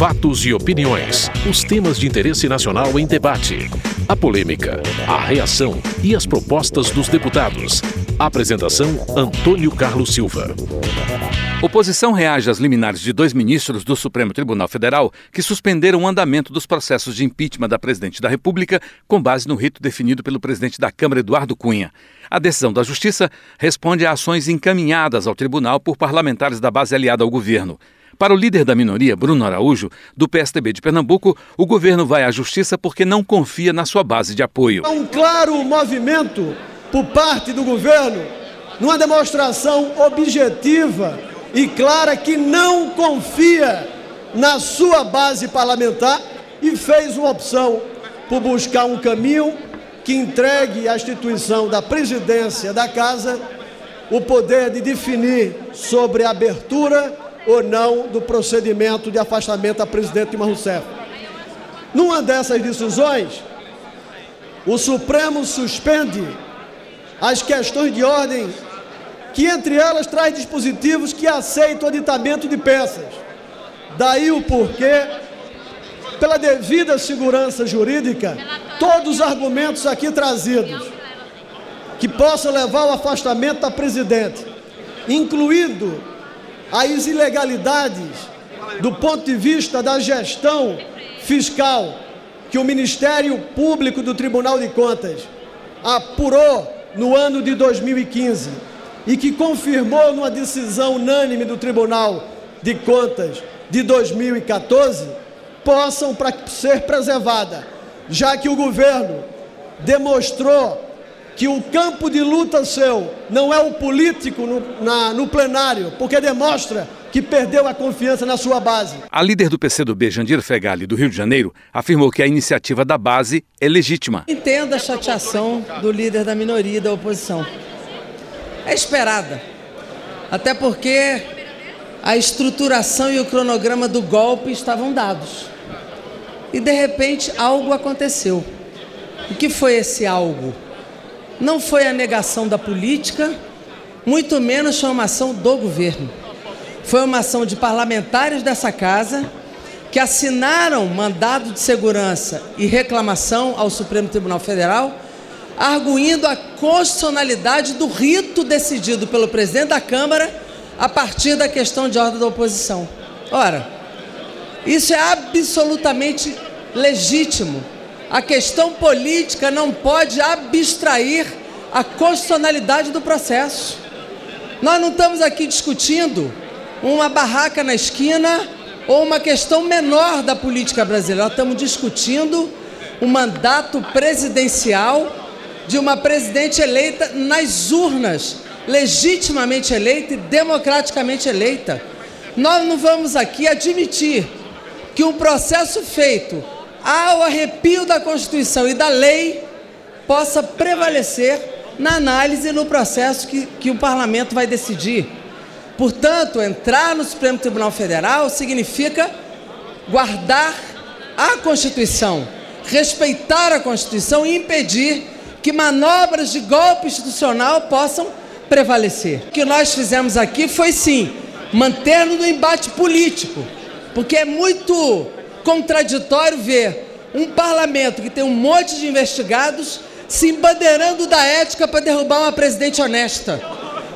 Fatos e opiniões. Os temas de interesse nacional em debate. A polêmica, a reação e as propostas dos deputados. Apresentação: Antônio Carlos Silva. Oposição reage às liminares de dois ministros do Supremo Tribunal Federal que suspenderam o andamento dos processos de impeachment da presidente da República com base no rito definido pelo presidente da Câmara, Eduardo Cunha. A decisão da Justiça responde a ações encaminhadas ao tribunal por parlamentares da base aliada ao governo. Para o líder da minoria, Bruno Araújo, do PSDB de Pernambuco, o governo vai à justiça porque não confia na sua base de apoio. Há um claro movimento por parte do governo, numa demonstração objetiva e clara que não confia na sua base parlamentar e fez uma opção por buscar um caminho que entregue à instituição da presidência da casa o poder de definir sobre a abertura ou não do procedimento de afastamento da presidente Dilma Rousseff. Numa dessas decisões, o Supremo suspende as questões de ordem que entre elas traz dispositivos que aceitam o aditamento de peças. Daí o porquê, pela devida segurança jurídica, todos os argumentos aqui trazidos que possam levar ao afastamento da presidente, incluído as ilegalidades do ponto de vista da gestão fiscal que o Ministério Público do Tribunal de Contas apurou no ano de 2015 e que confirmou numa decisão unânime do Tribunal de Contas de 2014 possam ser preservadas, já que o governo demonstrou que o campo de luta seu não é o político no, na, no plenário, porque demonstra que perdeu a confiança na sua base. A líder do PCdoB, Jandir Fegali, do Rio de Janeiro, afirmou que a iniciativa da base é legítima. Entendo a chateação do líder da minoria e da oposição. É esperada. Até porque a estruturação e o cronograma do golpe estavam dados. E de repente algo aconteceu. O que foi esse algo? Não foi a negação da política, muito menos foi uma ação do governo. Foi uma ação de parlamentares dessa casa que assinaram mandado de segurança e reclamação ao Supremo Tribunal Federal, arguindo a constitucionalidade do rito decidido pelo presidente da Câmara a partir da questão de ordem da oposição. Ora, isso é absolutamente legítimo a questão política não pode abstrair a constitucionalidade do processo. Nós não estamos aqui discutindo uma barraca na esquina ou uma questão menor da política brasileira. Nós estamos discutindo o mandato presidencial de uma presidente eleita nas urnas, legitimamente eleita e democraticamente eleita. Nós não vamos aqui admitir que um processo feito ao arrepio da Constituição e da lei, possa prevalecer na análise e no processo que, que o parlamento vai decidir. Portanto, entrar no Supremo Tribunal Federal significa guardar a Constituição, respeitar a Constituição e impedir que manobras de golpe institucional possam prevalecer. O que nós fizemos aqui foi sim manter no embate político, porque é muito contraditório ver um parlamento que tem um monte de investigados se embandeirando da ética para derrubar uma presidente honesta.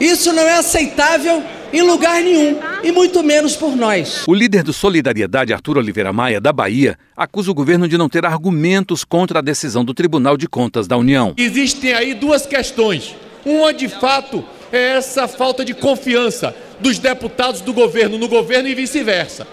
Isso não é aceitável em lugar nenhum, e muito menos por nós. O líder do Solidariedade, Arthur Oliveira Maia, da Bahia, acusa o governo de não ter argumentos contra a decisão do Tribunal de Contas da União. Existem aí duas questões. Uma, de fato, é essa falta de confiança dos deputados do governo no governo e vice-versa.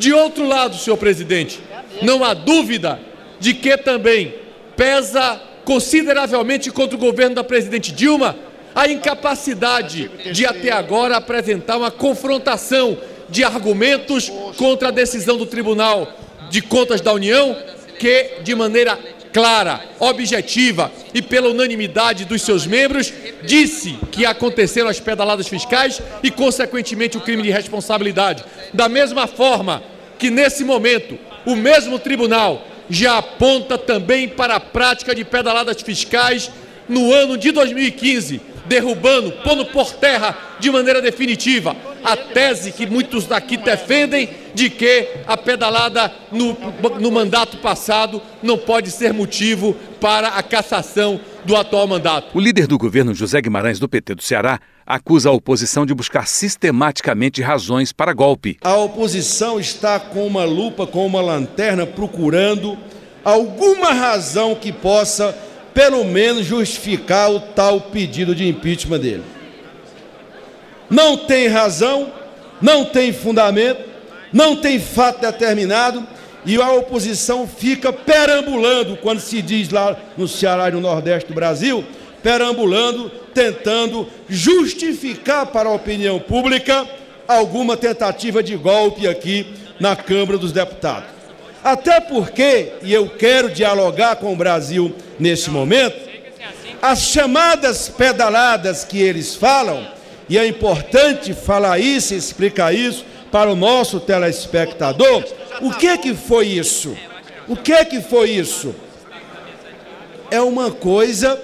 De outro lado, senhor presidente, não há dúvida de que também pesa consideravelmente contra o governo da presidente Dilma a incapacidade de até agora apresentar uma confrontação de argumentos contra a decisão do Tribunal de Contas da União, que de maneira clara, objetiva e pela unanimidade dos seus membros, disse que aconteceram as pedaladas fiscais e, consequentemente, o crime de responsabilidade. Da mesma forma que, nesse momento, o mesmo tribunal já aponta também para a prática de pedaladas fiscais no ano de 2015, derrubando, pondo por terra de maneira definitiva a tese que muitos daqui defendem de que a pedalada no, no mandato passado não pode ser motivo para a cassação do atual mandato. O líder do governo, José Guimarães, do PT do Ceará, acusa a oposição de buscar sistematicamente razões para golpe. A oposição está com uma lupa, com uma lanterna, procurando alguma razão que possa, pelo menos, justificar o tal pedido de impeachment dele. Não tem razão, não tem fundamento, não tem fato determinado e a oposição fica perambulando, quando se diz lá no Ceará e no Nordeste do Brasil, perambulando, tentando justificar para a opinião pública alguma tentativa de golpe aqui na Câmara dos Deputados. Até porque, e eu quero dialogar com o Brasil nesse momento, as chamadas pedaladas que eles falam, e é importante falar isso, explicar isso para o nosso telespectador, o que que foi isso? O que que foi isso? É uma coisa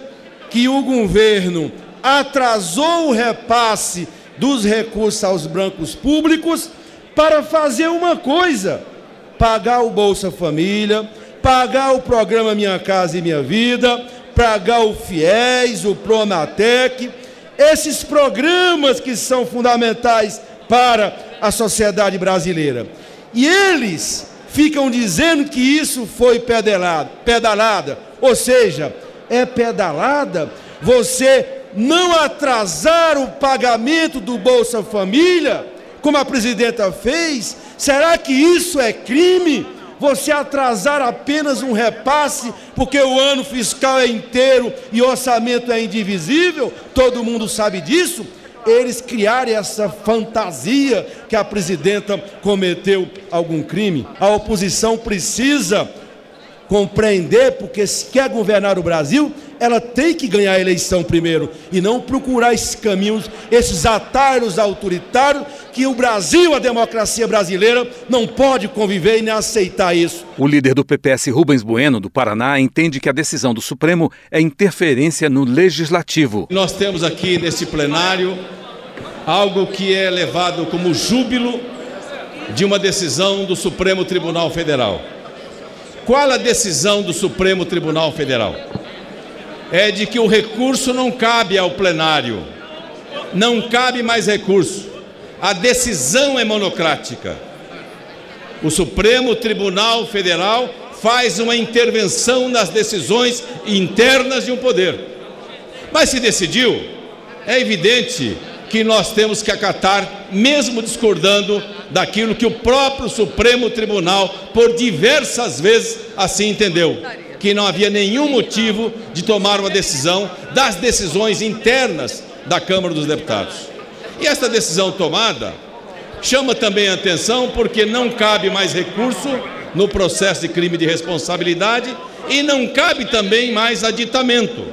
que o governo atrasou o repasse dos recursos aos brancos públicos para fazer uma coisa: pagar o Bolsa Família, pagar o programa Minha Casa e Minha Vida, pagar o FIES, o Pronatec, esses programas que são fundamentais para a sociedade brasileira. E eles ficam dizendo que isso foi pedalada, pedalada, ou seja, é pedalada você não atrasar o pagamento do Bolsa Família, como a presidenta fez? Será que isso é crime? Você atrasar apenas um repasse, porque o ano fiscal é inteiro e o orçamento é indivisível? Todo mundo sabe disso? eles criarem essa fantasia que a presidenta cometeu algum crime. A oposição precisa compreender, porque se quer governar o Brasil, ela tem que ganhar a eleição primeiro e não procurar esses caminhos, esses atalhos autoritários que o Brasil, a democracia brasileira, não pode conviver e nem aceitar isso. O líder do PPS, Rubens Bueno, do Paraná, entende que a decisão do Supremo é interferência no legislativo. Nós temos aqui nesse plenário algo que é levado como júbilo de uma decisão do Supremo Tribunal Federal. Qual a decisão do Supremo Tribunal Federal? É de que o recurso não cabe ao plenário, não cabe mais recurso. A decisão é monocrática. O Supremo Tribunal Federal faz uma intervenção nas decisões internas de um poder. Mas se decidiu, é evidente que nós temos que acatar, mesmo discordando daquilo que o próprio Supremo Tribunal, por diversas vezes, assim entendeu. Que não havia nenhum motivo de tomar uma decisão das decisões internas da Câmara dos Deputados. E esta decisão tomada chama também a atenção porque não cabe mais recurso no processo de crime de responsabilidade e não cabe também mais aditamento.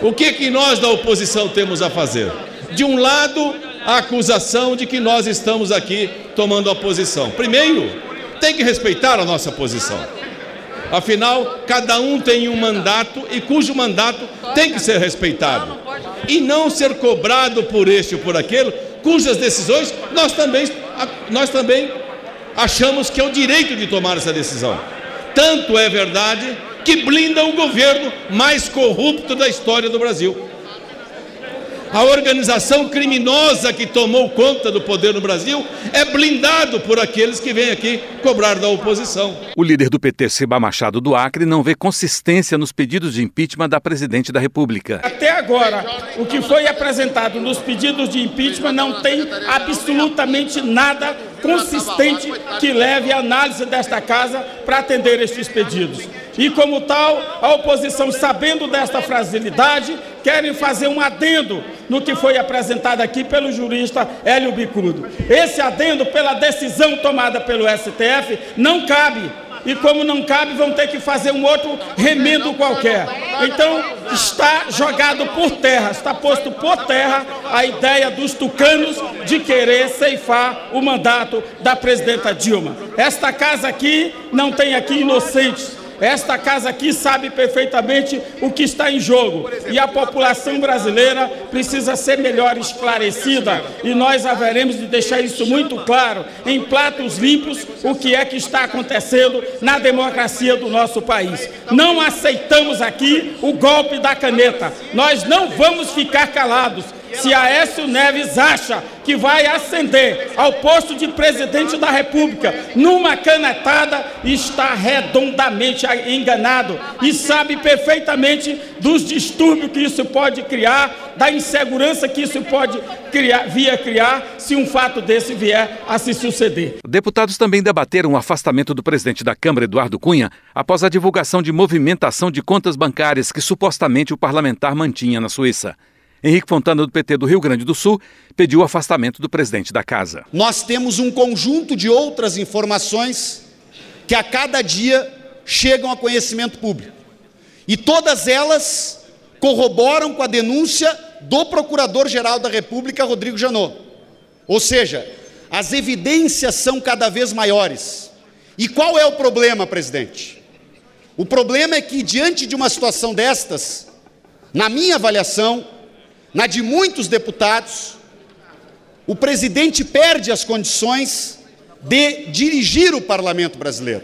O que, que nós da oposição temos a fazer? de um lado, a acusação de que nós estamos aqui tomando a posição. Primeiro, tem que respeitar a nossa posição. Afinal, cada um tem um mandato e cujo mandato tem que ser respeitado. E não ser cobrado por este ou por aquele, cujas decisões nós também, nós também achamos que é o direito de tomar essa decisão. Tanto é verdade que blinda o governo mais corrupto da história do Brasil a organização criminosa que tomou conta do poder no Brasil é blindado por aqueles que vêm aqui cobrar da oposição. O líder do PT, Seba Machado do Acre, não vê consistência nos pedidos de impeachment da presidente da República. Até agora, o que foi apresentado nos pedidos de impeachment não tem absolutamente nada consistente que leve a análise desta casa para atender estes pedidos. E como tal, a oposição, sabendo desta fragilidade, querem fazer um adendo no que foi apresentado aqui pelo jurista Hélio Bicudo. Esse adendo, pela decisão tomada pelo STF, não cabe. E como não cabe, vão ter que fazer um outro remendo qualquer. Então, está jogado por terra, está posto por terra a ideia dos tucanos de querer ceifar o mandato da presidenta Dilma. Esta casa aqui não tem aqui inocentes Esta casa aqui sabe perfeitamente o que está em jogo e a população brasileira precisa ser melhor esclarecida e nós haveremos de deixar isso muito claro em pratos limpos o que é que está acontecendo na democracia do nosso país. Não aceitamos aqui o golpe da caneta. Nós não vamos ficar calados. Se Aécio Neves acha que vai ascender ao posto de presidente da República numa canetada, está redondamente enganado e sabe perfeitamente dos distúrbios que isso pode criar, da insegurança que isso pode criar, via criar, se um fato desse vier a se suceder. Deputados também debateram o afastamento do presidente da Câmara, Eduardo Cunha, após a divulgação de movimentação de contas bancárias que supostamente o parlamentar mantinha na Suíça. Henrique Fontana, do PT do Rio Grande do Sul, pediu o afastamento do presidente da casa. Nós temos um conjunto de outras informações que a cada dia chegam a conhecimento público. E todas elas corroboram com a denúncia do Procurador-Geral da República, Rodrigo Janot. Ou seja, as evidências são cada vez maiores. E qual é o problema, presidente? O problema é que, diante de uma situação destas, na minha avaliação, na de muitos deputados, o presidente perde as condições de dirigir o parlamento brasileiro.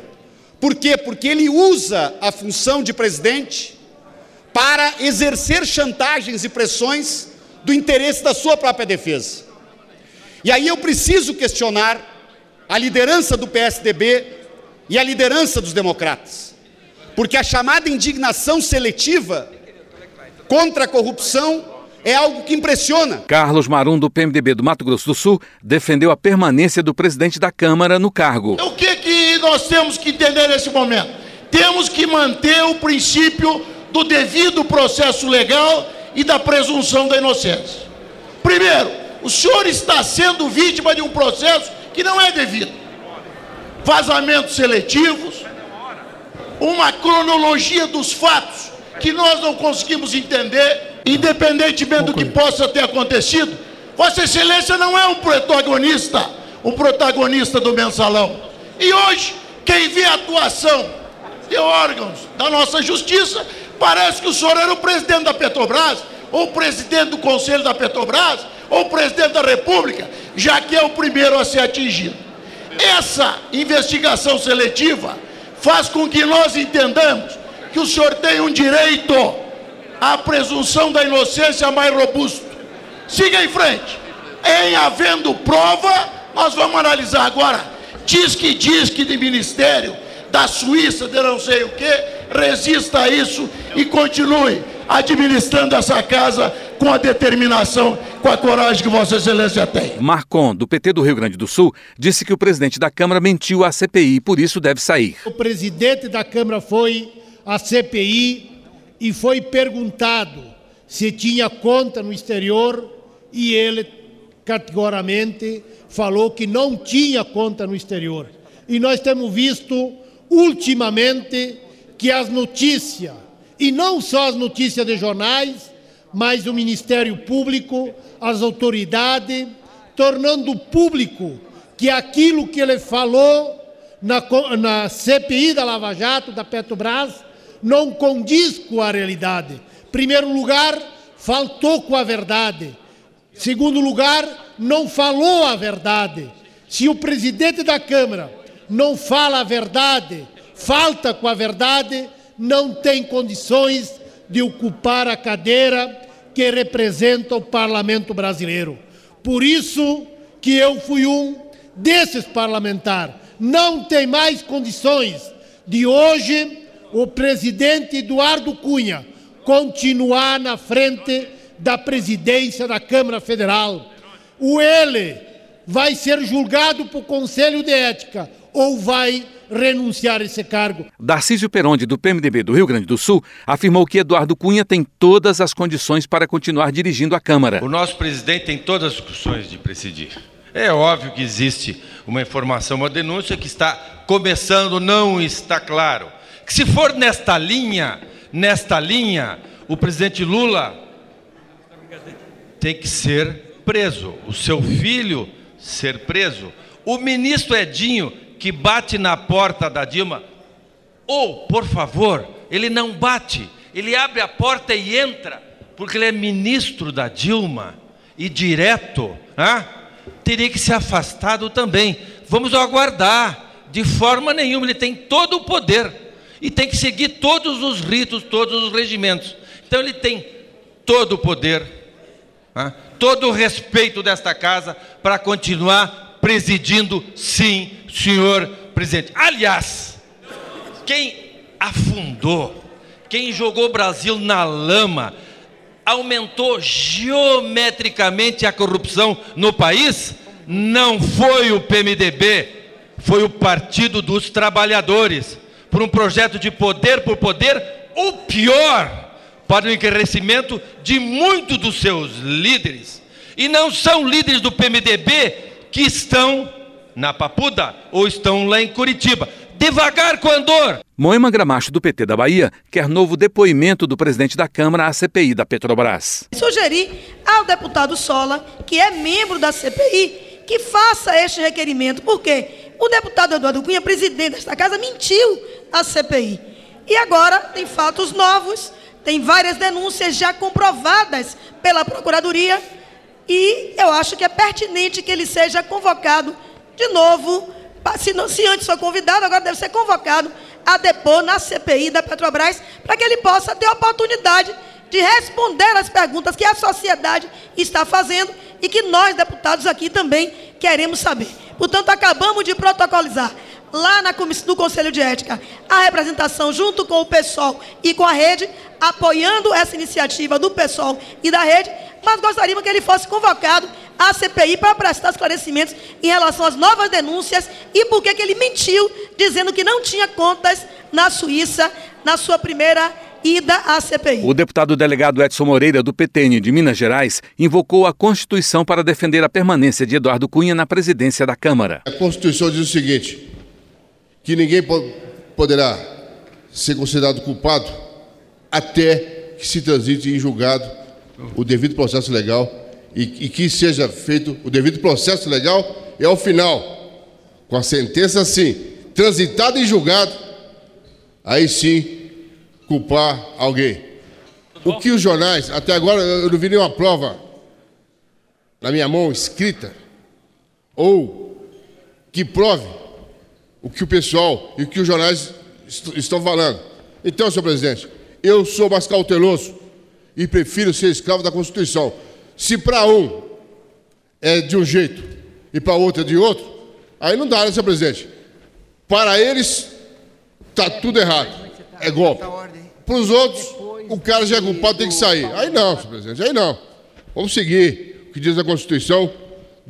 Por quê? Porque ele usa a função de presidente para exercer chantagens e pressões do interesse da sua própria defesa. E aí eu preciso questionar a liderança do PSDB e a liderança dos democratas. Porque a chamada indignação seletiva contra a corrupção é algo que impressiona. Carlos Marum, do PMDB do Mato Grosso do Sul, defendeu a permanência do presidente da Câmara no cargo. O que, que nós temos que entender nesse momento? Temos que manter o princípio do devido processo legal e da presunção da inocência. Primeiro, o senhor está sendo vítima de um processo que não é devido. Vazamentos seletivos, uma cronologia dos fatos que nós não conseguimos entender independentemente do que possa ter acontecido, Vossa Excelência não é um protagonista, um protagonista do mensalão. E hoje, quem vê a atuação de órgãos da nossa justiça, parece que o senhor era o presidente da Petrobras, ou o presidente do Conselho da Petrobras, ou o presidente da República, já que é o primeiro a ser atingido. Essa investigação seletiva faz com que nós entendamos que o senhor tem um direito a presunção da inocência mais robusto. Siga em frente. Em havendo prova, nós vamos analisar agora. Diz que diz que de ministério da Suíça, de não sei o que, resista a isso e continue administrando essa casa com a determinação, com a coragem que Vossa Excelência tem. Marcon, do PT do Rio Grande do Sul, disse que o presidente da Câmara mentiu à CPI e por isso deve sair. O presidente da Câmara foi à CPI e foi perguntado se tinha conta no exterior e ele categoricamente falou que não tinha conta no exterior. E nós temos visto ultimamente que as notícias, e não só as notícias de jornais, mas o Ministério Público, as autoridades, tornando público que aquilo que ele falou na, na CPI da Lava Jato, da Petrobras, não condiz com a realidade. Primeiro lugar, faltou com a verdade. Segundo lugar, não falou a verdade. Se o presidente da Câmara não fala a verdade, falta com a verdade, não tem condições de ocupar a cadeira que representa o parlamento brasileiro. Por isso que eu fui um desses parlamentares. Não tem mais condições de hoje o presidente Eduardo Cunha continuar na frente da presidência da Câmara Federal. O ele vai ser julgado por Conselho de Ética ou vai renunciar a esse cargo. Darcísio Peronde, do PMDB do Rio Grande do Sul, afirmou que Eduardo Cunha tem todas as condições para continuar dirigindo a Câmara. O nosso presidente tem todas as condições de presidir. É óbvio que existe uma informação, uma denúncia que está começando, não está claro que se for nesta linha, nesta linha, o presidente Lula tem que ser preso, o seu filho ser preso. O ministro Edinho, que bate na porta da Dilma, Ou, por favor, ele não bate, ele abre a porta e entra, porque ele é ministro da Dilma e direto, teria que ser afastado também. Vamos aguardar. De forma nenhuma, ele tem todo o poder e tem que seguir todos os ritos, todos os regimentos. Então ele tem todo o poder, né? todo o respeito desta casa para continuar presidindo, sim, senhor presidente. Aliás, quem afundou, quem jogou o Brasil na lama, aumentou geometricamente a corrupção no país, não foi o PMDB, foi o Partido dos Trabalhadores, por um projeto de poder por poder, ou pior, para o enriquecimento de muitos dos seus líderes. E não são líderes do PMDB que estão na Papuda ou estão lá em Curitiba. Devagar com Andor. Moema Gramacho, do PT da Bahia, quer novo depoimento do presidente da Câmara à CPI da Petrobras. Sugeri ao deputado Sola, que é membro da CPI, que faça este requerimento, porque o deputado Eduardo Cunha, presidente desta casa, mentiu à CPI. E agora tem fatos novos, tem várias denúncias já comprovadas pela Procuradoria, e eu acho que é pertinente que ele seja convocado de novo. Se, não, se antes foi convidado, agora deve ser convocado a depor na CPI da Petrobras, para que ele possa ter a oportunidade de responder às perguntas que a sociedade está fazendo e que nós, deputados aqui, também queremos saber. Portanto, acabamos de protocolizar lá na comissão do Conselho de Ética a representação junto com o pessoal e com a rede, apoiando essa iniciativa do pessoal e da rede, mas gostaríamos que ele fosse convocado à CPI para prestar esclarecimentos em relação às novas denúncias e por que ele mentiu, dizendo que não tinha contas na Suíça na sua primeira ida à CPI. O deputado delegado Edson Moreira, do PTN de Minas Gerais, invocou a Constituição para defender a permanência de Eduardo Cunha na presidência da Câmara. A Constituição diz o seguinte: que ninguém poderá ser considerado culpado até que se transite em julgado o devido processo legal e, e que seja feito o devido processo legal e ao final, com a sentença assim, transitada em julgado, aí sim culpar alguém. O que os jornais, até agora eu não vi nenhuma prova na minha mão escrita, ou que prove o que o pessoal e o que os jornais est estão falando. Então, senhor presidente, eu sou mais cauteloso e prefiro ser escravo da Constituição. Se para um é de um jeito e para outro é de outro, aí não dá, né, senhor presidente? Para eles, está tudo errado. É golpe. Para os outros, o cara já é culpado, tem que sair. Aí não, senhor presidente, aí não. Vamos seguir o que diz a Constituição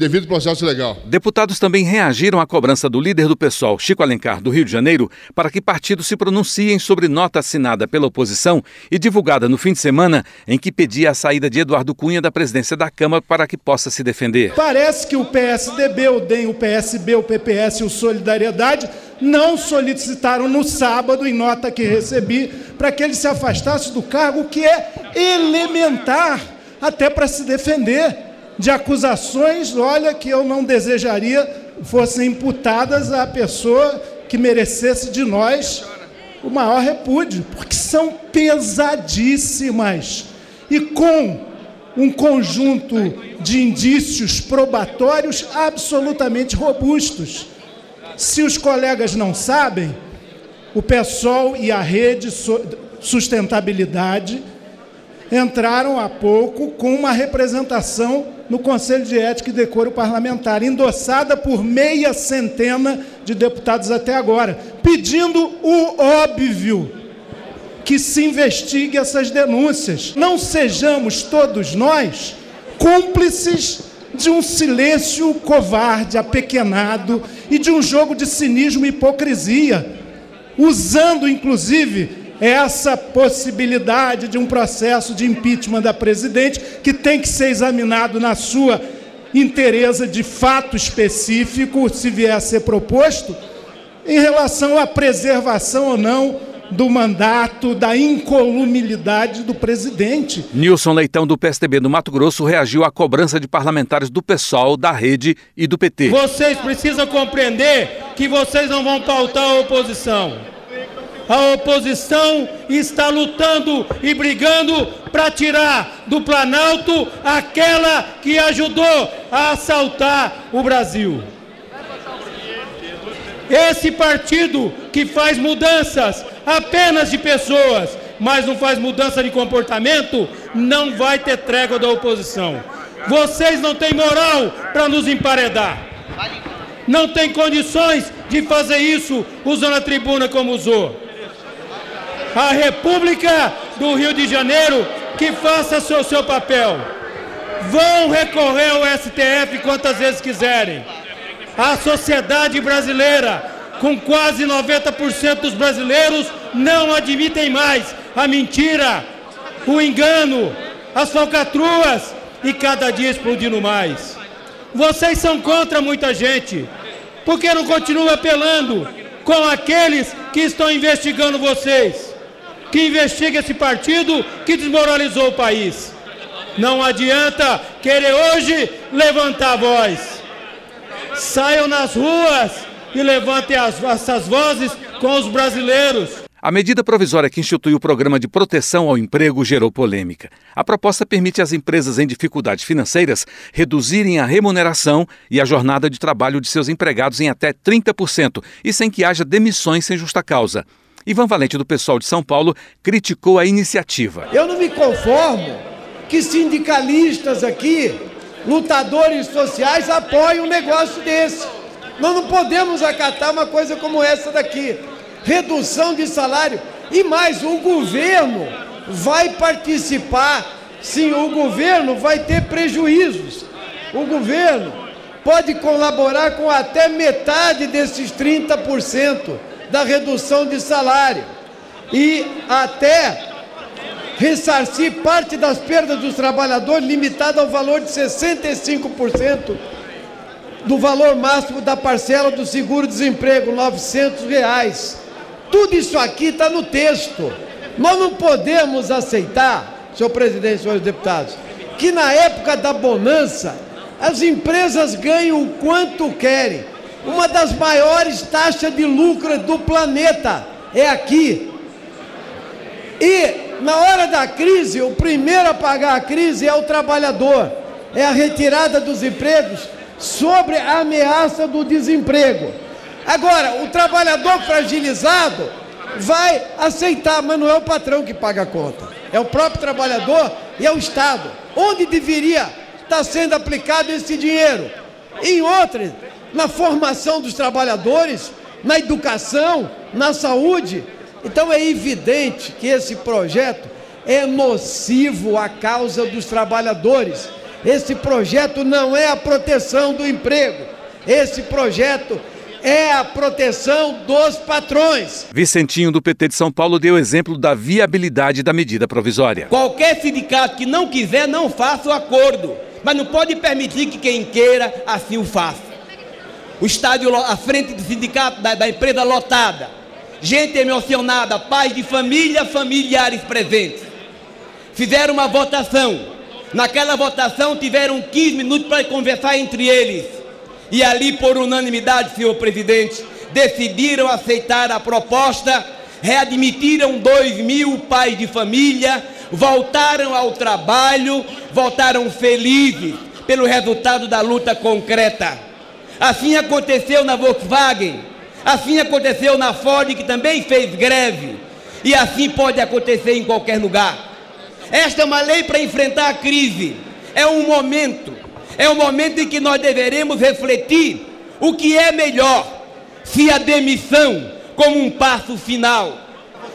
devido processo legal. Deputados também reagiram à cobrança do líder do PSOL, Chico Alencar, do Rio de Janeiro, para que partidos se pronunciem sobre nota assinada pela oposição e divulgada no fim de semana, em que pedia a saída de Eduardo Cunha da presidência da Câmara para que possa se defender. Parece que o PSDB, o DEM, o PSB, o PPS e o Solidariedade não solicitaram no sábado, em nota que recebi, para que ele se afastasse do cargo, que é elementar até para se defender de acusações, olha, que eu não desejaria fossem imputadas à pessoa que merecesse de nós o maior repúdio, porque são pesadíssimas. E com um conjunto de indícios probatórios absolutamente robustos. Se os colegas não sabem, o PSOL e a Rede Sustentabilidade entraram há pouco com uma representação no Conselho de Ética e Decoro Parlamentar, endossada por meia centena de deputados até agora, pedindo o óbvio que se investigue essas denúncias. Não sejamos todos nós cúmplices de um silêncio covarde, apequenado e de um jogo de cinismo e hipocrisia, usando inclusive essa possibilidade de um processo de impeachment da presidente, que tem que ser examinado na sua inteireza de fato específico, se vier a ser proposto, em relação à preservação ou não do mandato, da incolumilidade do presidente. Nilson Leitão, do PSDB do Mato Grosso, reagiu à cobrança de parlamentares do PSOL, da Rede e do PT. Vocês precisam compreender que vocês não vão pautar a oposição. A oposição está lutando e brigando para tirar do Planalto aquela que ajudou a assaltar o Brasil. Esse partido que faz mudanças apenas de pessoas, mas não faz mudança de comportamento, não vai ter trégua da oposição. Vocês não têm moral para nos emparedar. Não tem condições de fazer isso usando a tribuna como usou. A República do Rio de Janeiro que faça seu, seu papel. Vão recorrer ao STF quantas vezes quiserem. A sociedade brasileira, com quase 90% dos brasileiros, não admitem mais a mentira, o engano, as falcatruas e cada dia explodindo mais. Vocês são contra muita gente. Por que não continuam apelando com aqueles que estão investigando vocês? Que investiga esse partido que desmoralizou o país. Não adianta querer hoje levantar a voz. Saiam nas ruas e levantem as, essas vozes com os brasileiros. A medida provisória que institui o programa de proteção ao emprego gerou polêmica. A proposta permite às empresas em dificuldades financeiras reduzirem a remuneração e a jornada de trabalho de seus empregados em até 30% e sem que haja demissões sem justa causa. Ivan Valente, do pessoal de São Paulo, criticou a iniciativa. Eu não me conformo que sindicalistas aqui, lutadores sociais, apoiem um negócio desse. Nós não podemos acatar uma coisa como essa daqui redução de salário. E mais, o governo vai participar, sim, o governo vai ter prejuízos. O governo pode colaborar com até metade desses 30% da redução de salário e até ressarcir parte das perdas dos trabalhadores limitada ao valor de 65% do valor máximo da parcela do seguro-desemprego, 900 reais. Tudo isso aqui está no texto. Nós não podemos aceitar, senhor presidente, senhores deputados, que na época da bonança as empresas ganham o quanto querem. Uma das maiores taxas de lucro do planeta é aqui. E na hora da crise, o primeiro a pagar a crise é o trabalhador. É a retirada dos empregos sobre a ameaça do desemprego. Agora, o trabalhador fragilizado vai aceitar, mas não é o patrão que paga a conta. É o próprio trabalhador e é o Estado. Onde deveria estar sendo aplicado esse dinheiro? Em outras, na formação dos trabalhadores, na educação, na saúde. Então é evidente que esse projeto é nocivo à causa dos trabalhadores. Esse projeto não é a proteção do emprego. Esse projeto é a proteção dos patrões. Vicentinho, do PT de São Paulo, deu exemplo da viabilidade da medida provisória. Qualquer sindicato que não quiser, não faça o acordo. Mas não pode permitir que quem queira assim o faça. O estádio à frente do sindicato, da, da empresa lotada. Gente emocionada, pais de família, familiares presentes. Fizeram uma votação. Naquela votação tiveram 15 minutos para conversar entre eles e ali, por unanimidade, senhor presidente, decidiram aceitar a proposta, readmitiram dois mil pais de família, voltaram ao trabalho, voltaram felizes pelo resultado da luta concreta. Assim aconteceu na Volkswagen, assim aconteceu na Ford, que também fez greve, e assim pode acontecer em qualquer lugar. Esta é uma lei para enfrentar a crise, é um momento é o momento em que nós deveremos refletir o que é melhor, se a demissão como um passo final.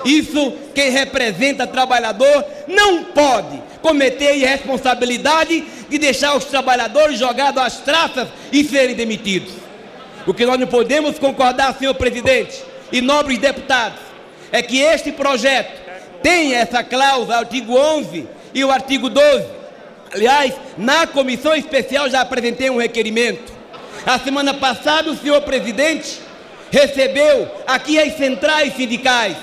Isso quem representa trabalhador não pode cometer a irresponsabilidade de deixar os trabalhadores jogados às traças e serem demitidos. O que nós não podemos concordar, senhor presidente e nobres deputados, é que este projeto tenha essa cláusula, artigo 11 e o artigo 12, Aliás, na comissão especial já apresentei um requerimento. A semana passada, o senhor presidente recebeu aqui as centrais sindicais,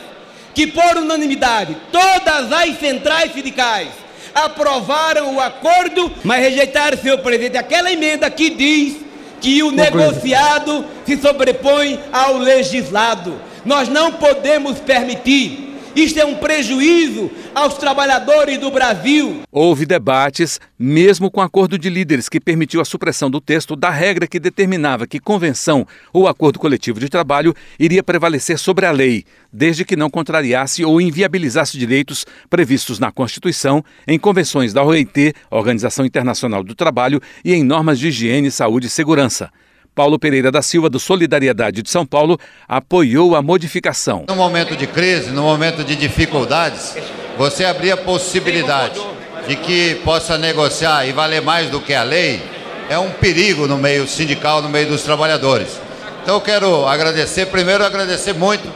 que por unanimidade, todas as centrais sindicais aprovaram o acordo, mas rejeitaram, senhor presidente, aquela emenda que diz que o negociado se sobrepõe ao legislado. Nós não podemos permitir isto é um prejuízo aos trabalhadores do Brasil. Houve debates, mesmo com acordo de líderes que permitiu a supressão do texto da regra que determinava que convenção ou acordo coletivo de trabalho iria prevalecer sobre a lei, desde que não contrariasse ou inviabilizasse direitos previstos na Constituição, em convenções da OIT, Organização Internacional do Trabalho, e em normas de higiene, saúde e segurança. Paulo Pereira da Silva, do Solidariedade de São Paulo, apoiou a modificação. No momento de crise, no momento de dificuldades, você abrir a possibilidade de que possa negociar e valer mais do que a lei, é um perigo no meio sindical, no meio dos trabalhadores. Então eu quero agradecer, primeiro agradecer muito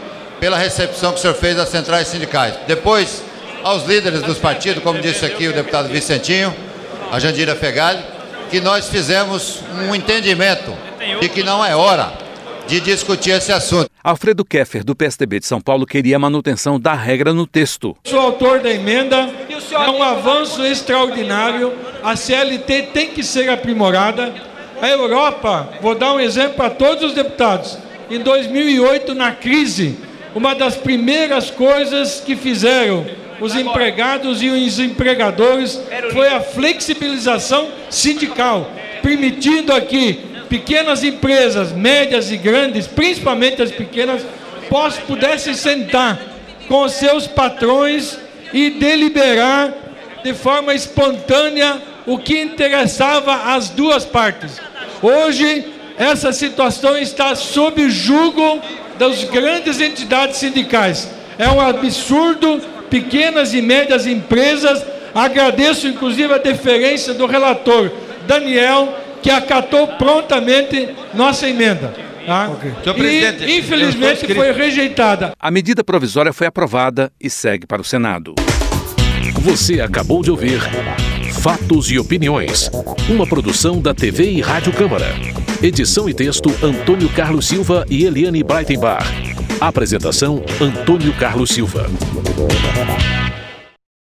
pela recepção que o senhor fez às centrais sindicais. Depois, aos líderes dos partidos, como disse aqui o deputado Vicentinho, a Jandira Fegali, que nós fizemos um entendimento de que não é hora de discutir esse assunto. Alfredo Keffer, do PSDB de São Paulo, queria a manutenção da regra no texto. Sou autor da emenda, é um avanço extraordinário. A CLT tem que ser aprimorada. A Europa, vou dar um exemplo para todos os deputados. Em 2008, na crise, uma das primeiras coisas que fizeram os empregados e os empregadores foi a flexibilização sindical, permitindo aqui pequenas empresas, médias e grandes, principalmente as pequenas, pudessem sentar com seus patrões e deliberar de forma espontânea o que interessava às duas partes. Hoje, essa situação está sob julgo das grandes entidades sindicais. É um absurdo, pequenas e médias empresas. Agradeço inclusive a deferência do relator Daniel que acatou prontamente nossa emenda. Tá? Okay. E, infelizmente, foi rejeitada. A medida provisória foi aprovada e segue para o Senado. Você acabou de ouvir Fatos e Opiniões, uma produção da TV e Rádio Câmara. Edição e texto: Antônio Carlos Silva e Eliane Breitenbach. Apresentação: Antônio Carlos Silva.